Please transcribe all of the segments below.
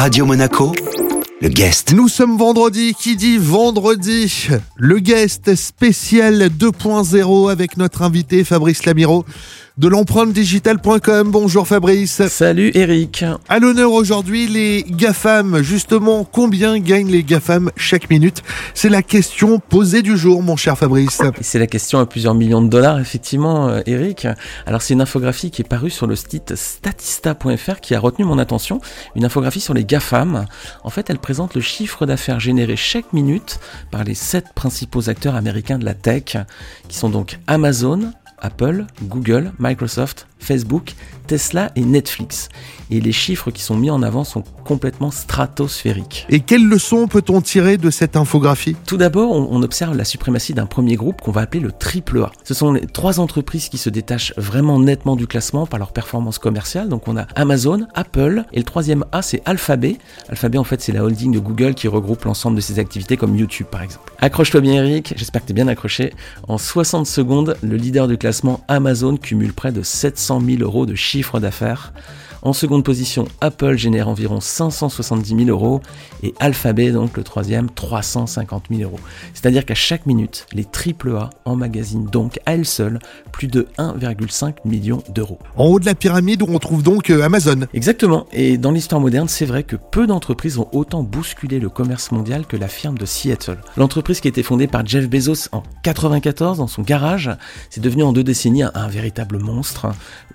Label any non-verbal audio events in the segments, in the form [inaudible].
Radio Monaco, le guest. Nous sommes vendredi, qui dit vendredi Le guest spécial 2.0 avec notre invité Fabrice Lamiro de l'empreinte digitale.com. Bonjour Fabrice. Salut Eric. À l'honneur aujourd'hui, les GAFAM. Justement, combien gagnent les GAFAM chaque minute? C'est la question posée du jour, mon cher Fabrice. C'est la question à plusieurs millions de dollars, effectivement, euh, Eric. Alors, c'est une infographie qui est parue sur le site statista.fr qui a retenu mon attention. Une infographie sur les GAFAM. En fait, elle présente le chiffre d'affaires généré chaque minute par les sept principaux acteurs américains de la tech, qui sont donc Amazon, Apple, Google, Microsoft, Facebook, Tesla et Netflix. Et les chiffres qui sont mis en avant sont complètement stratosphériques. Et quelles leçons peut-on tirer de cette infographie? Tout d'abord, on observe la suprématie d'un premier groupe qu'on va appeler le triple A. Ce sont les trois entreprises qui se détachent vraiment nettement du classement par leur performance commerciale. Donc on a Amazon, Apple et le troisième A c'est Alphabet. Alphabet en fait c'est la holding de Google qui regroupe l'ensemble de ses activités comme YouTube par exemple. Accroche-toi bien Eric, j'espère que tu es bien accroché. En 60 secondes, le leader du classement Amazon cumule près de 700 000 euros de chiffre d'affaires. En seconde position, Apple génère environ 570 000 euros et Alphabet, donc le troisième, 350 000 euros. C'est-à-dire qu'à chaque minute, les AAA emmagasinent donc à elles seules plus de 1,5 million d'euros. En haut de la pyramide où on trouve donc euh, Amazon. Exactement. Et dans l'histoire moderne, c'est vrai que peu d'entreprises ont autant bousculé le commerce mondial que la firme de Seattle. L'entreprise qui a été fondée par Jeff Bezos en 94 dans son garage, c'est devenu en deux décennies un, un véritable monstre.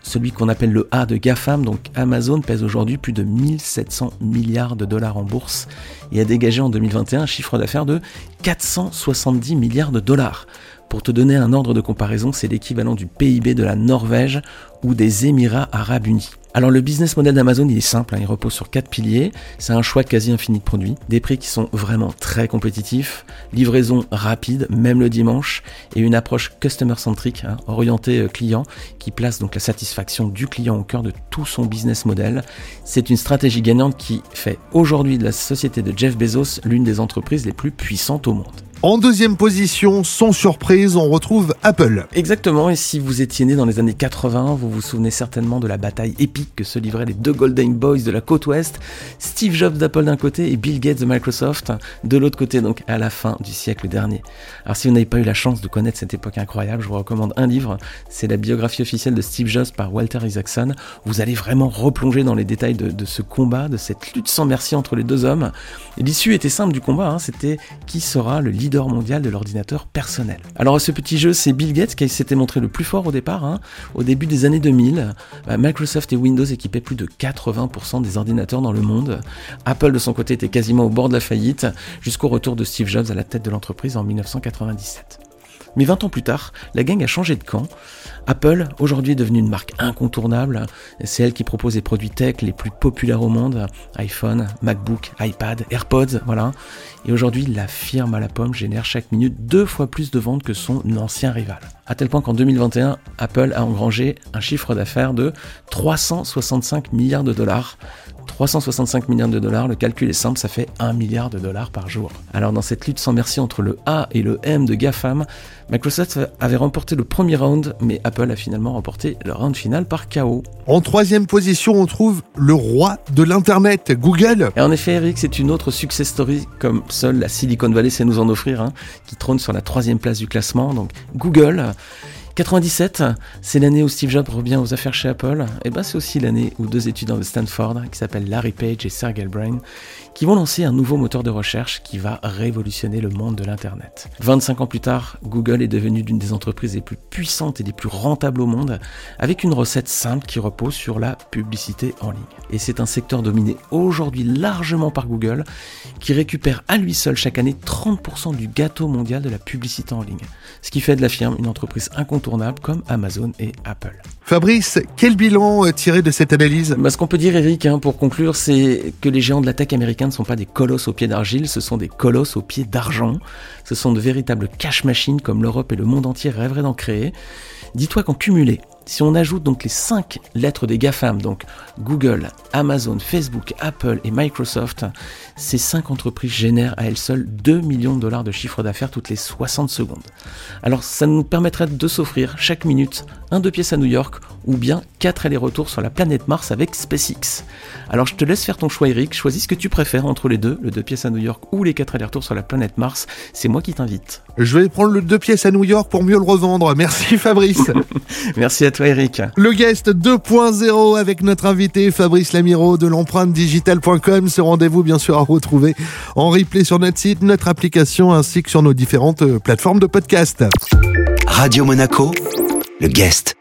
Celui qu'on appelle le A de GAFAM, donc Amazon pèse aujourd'hui plus de 1700 milliards de dollars en bourse et a dégagé en 2021 un chiffre d'affaires de 470 milliards de dollars. Pour te donner un ordre de comparaison, c'est l'équivalent du PIB de la Norvège ou des Émirats arabes unis. Alors le business model d'Amazon il est simple, hein, il repose sur quatre piliers. C'est un choix quasi infini de produits, des prix qui sont vraiment très compétitifs, livraison rapide, même le dimanche, et une approche customer centric, hein, orientée euh, client, qui place donc la satisfaction du client au cœur de tout son business model. C'est une stratégie gagnante qui fait aujourd'hui de la société de Jeff Bezos l'une des entreprises les plus puissantes au monde. En deuxième position, sans surprise, on retrouve Apple. Exactement, et si vous étiez né dans les années 80, vous vous souvenez certainement de la bataille épique que se livraient les deux Golden Boys de la côte ouest, Steve Jobs d'Apple d'un côté et Bill Gates de Microsoft de l'autre côté, donc à la fin du siècle dernier. Alors si vous n'avez pas eu la chance de connaître cette époque incroyable, je vous recommande un livre, c'est la biographie officielle de Steve Jobs par Walter Isaacson. Vous allez vraiment replonger dans les détails de, ce combat, de cette lutte sans merci entre les deux hommes. L'issue était simple du combat, hein, c'était qui sera le leader mondial de l'ordinateur personnel. Alors ce petit jeu, c'est Bill Gates qui s'était montré le plus fort au départ. Hein. Au début des années 2000, bah, Microsoft et Windows équipaient plus de 80% des ordinateurs dans le monde. Apple de son côté était quasiment au bord de la faillite, jusqu'au retour de Steve Jobs à la tête de l'entreprise en 1997. Mais 20 ans plus tard, la gang a changé de camp. Apple, aujourd'hui, est devenue une marque incontournable. C'est elle qui propose les produits tech les plus populaires au monde. iPhone, MacBook, iPad, AirPods, voilà. Et aujourd'hui, la firme à la pomme génère chaque minute deux fois plus de ventes que son ancien rival. À tel point qu'en 2021, Apple a engrangé un chiffre d'affaires de 365 milliards de dollars 365 milliards de dollars, le calcul est simple, ça fait 1 milliard de dollars par jour. Alors dans cette lutte sans merci entre le A et le M de GAFAM, Microsoft avait remporté le premier round, mais Apple a finalement remporté le round final par KO. En troisième position, on trouve le roi de l'Internet, Google. Et en effet, Eric, c'est une autre success story comme seule la Silicon Valley sait nous en offrir, hein, qui trône sur la troisième place du classement. Donc Google 97, c'est l'année où Steve Jobs revient aux affaires chez Apple. Et ben c'est aussi l'année où deux étudiants de Stanford, qui s'appellent Larry Page et Sergey Brin, qui vont lancer un nouveau moteur de recherche qui va révolutionner le monde de l'Internet. 25 ans plus tard, Google est devenu l'une des entreprises les plus puissantes et les plus rentables au monde, avec une recette simple qui repose sur la publicité en ligne. Et c'est un secteur dominé aujourd'hui largement par Google, qui récupère à lui seul chaque année 30% du gâteau mondial de la publicité en ligne. Ce qui fait de la firme une entreprise incontournable comme Amazon et Apple. Fabrice, quel bilan euh, tiré de cette analyse? Bah, Ce qu'on peut dire, Eric, hein, pour conclure, c'est que les géants de la tech américaine ne sont pas des colosses aux pieds d'argile, ce sont des colosses aux pieds d'argent. Ce sont de véritables cash machines comme l'Europe et le monde entier rêveraient d'en créer. Dis-toi qu'en cumulé, Si on ajoute donc les 5 lettres des GAFAM, donc Google, Amazon, Facebook, Apple et Microsoft, ces 5 entreprises génèrent à elles seules 2 millions de dollars de chiffre d'affaires toutes les 60 secondes. Alors ça nous permettrait de s'offrir chaque minute un deux pièces à New York ou bien 4 allers-retours sur la planète Mars avec SpaceX. Alors je te laisse faire ton choix Eric, choisis ce que tu préfères entre les deux, le deux pièces à New York ou les 4 allers-retours sur la planète Mars, c'est moi qui t'invite. Je vais prendre le deux pièces à New York pour mieux le revendre. Merci Fabrice. [laughs] Merci à toi Eric. Le guest 2.0 avec notre invité Fabrice Lamiro de l'empreinte digitale.com. Ce rendez-vous bien sûr à retrouver en replay sur notre site, notre application ainsi que sur nos différentes euh, plateformes de podcast. Radio Monaco, le guest.